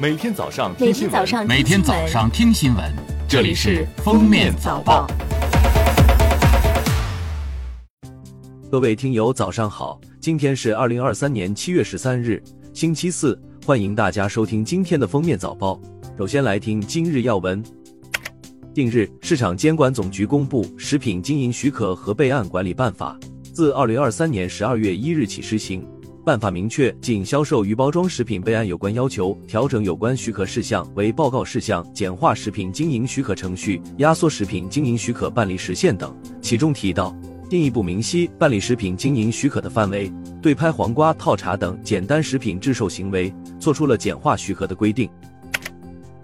每天早上听新闻每天早上听新闻，这里是《封面早报》。各位听友，早上好！今天是二零二三年七月十三日，星期四，欢迎大家收听今天的《封面早报》。首先来听今日要闻。近日，市场监管总局公布《食品经营许可和备案管理办法》，自二零二三年十二月一日起施行。办法明确，仅销售预包装食品备案有关要求，调整有关许可事项为报告事项，简化食品经营许可程序，压缩食品经营许可办理时限等。其中提到，进一步明晰办理食品经营许可的范围，对拍黄瓜、套茶等简单食品制售行为，做出了简化许可的规定。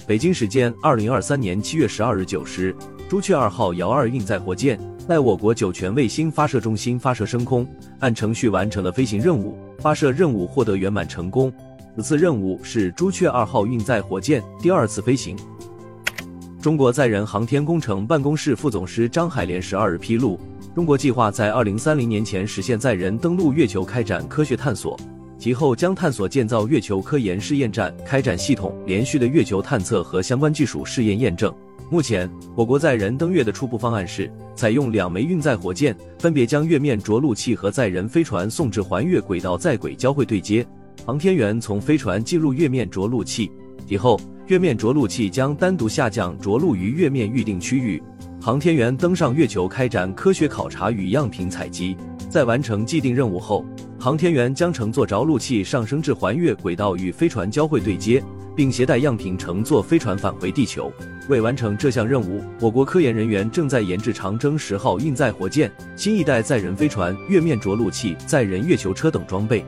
北京时间二零二三年七月十二日九时，朱雀二号遥二运载火箭在我国酒泉卫星发射中心发射升空，按程序完成了飞行任务。发射任务获得圆满成功。此次任务是朱雀二号运载火箭第二次飞行。中国载人航天工程办公室副总师张海连十二日披露，中国计划在二零三零年前实现载人登陆月球开展科学探索，其后将探索建造月球科研试验站，开展系统连续的月球探测和相关技术试验验证。目前，我国载人登月的初步方案是采用两枚运载火箭，分别将月面着陆器和载人飞船送至环月轨道在轨交会对接。航天员从飞船进入月面着陆器，以后月面着陆器将单独下降着陆于月面预定区域。航天员登上月球开展科学考察与样品采集，在完成既定任务后，航天员将乘坐着陆器上升至环月轨道与飞船交会对接。并携带样品乘坐飞船返回地球。为完成这项任务，我国科研人员正在研制长征十号运载火箭、新一代载人飞船、月面着陆器、载人月球车等装备。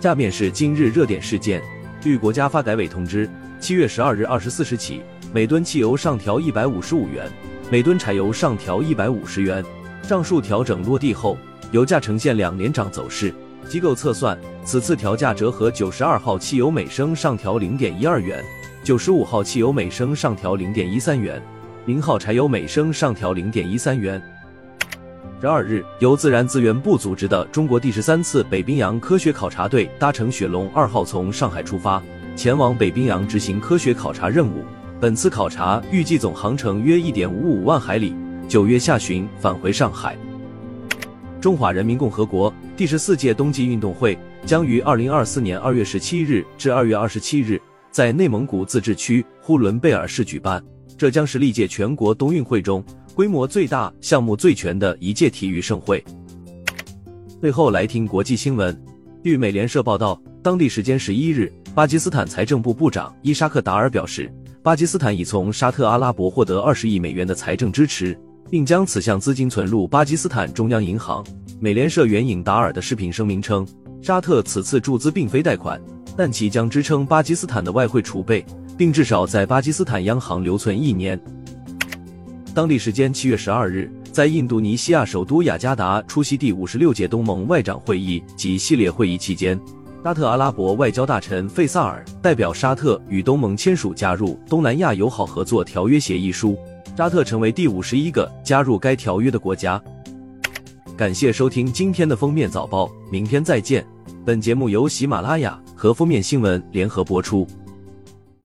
下面是今日热点事件。据国家发改委通知，七月十二日二十四时起，每吨汽油上调一百五十五元，每吨柴油上调一百五十元。上述调整落地后，油价呈现两连涨走势。机构测算，此次调价折合九十二号汽油每升上调零点一二元，九十五号汽油每升上调零点一三元，零号柴油每升上调零点一三元。十二日，由自然资源部组织的中国第十三次北冰洋科学考察队搭乘雪龙二号从上海出发，前往北冰洋执行科学考察任务。本次考察预计总航程约一点五五万海里，九月下旬返回上海。中华人民共和国第十四届冬季运动会将于二零二四年二月十七日至二月二十七日在内蒙古自治区呼伦贝尔市举办，这将是历届全国冬运会中规模最大、项目最全的一届体育盛会。最后来听国际新闻，据美联社报道，当地时间十一日，巴基斯坦财政部部长伊沙克达尔表示，巴基斯坦已从沙特阿拉伯获得二十亿美元的财政支持。并将此项资金存入巴基斯坦中央银行。美联社援引达尔的视频声明称，沙特此次注资并非贷款，但其将支撑巴基斯坦的外汇储备，并至少在巴基斯坦央行留存一年。当地时间七月十二日，在印度尼西亚首都雅加达出席第五十六届东盟外长会议及系列会议期间，沙特阿拉伯外交大臣费萨尔代表沙特与东盟签署加入东南亚友好合作条约协议书。沙特成为第五十一个加入该条约的国家。感谢收听今天的封面早报，明天再见。本节目由喜马拉雅和封面新闻联合播出。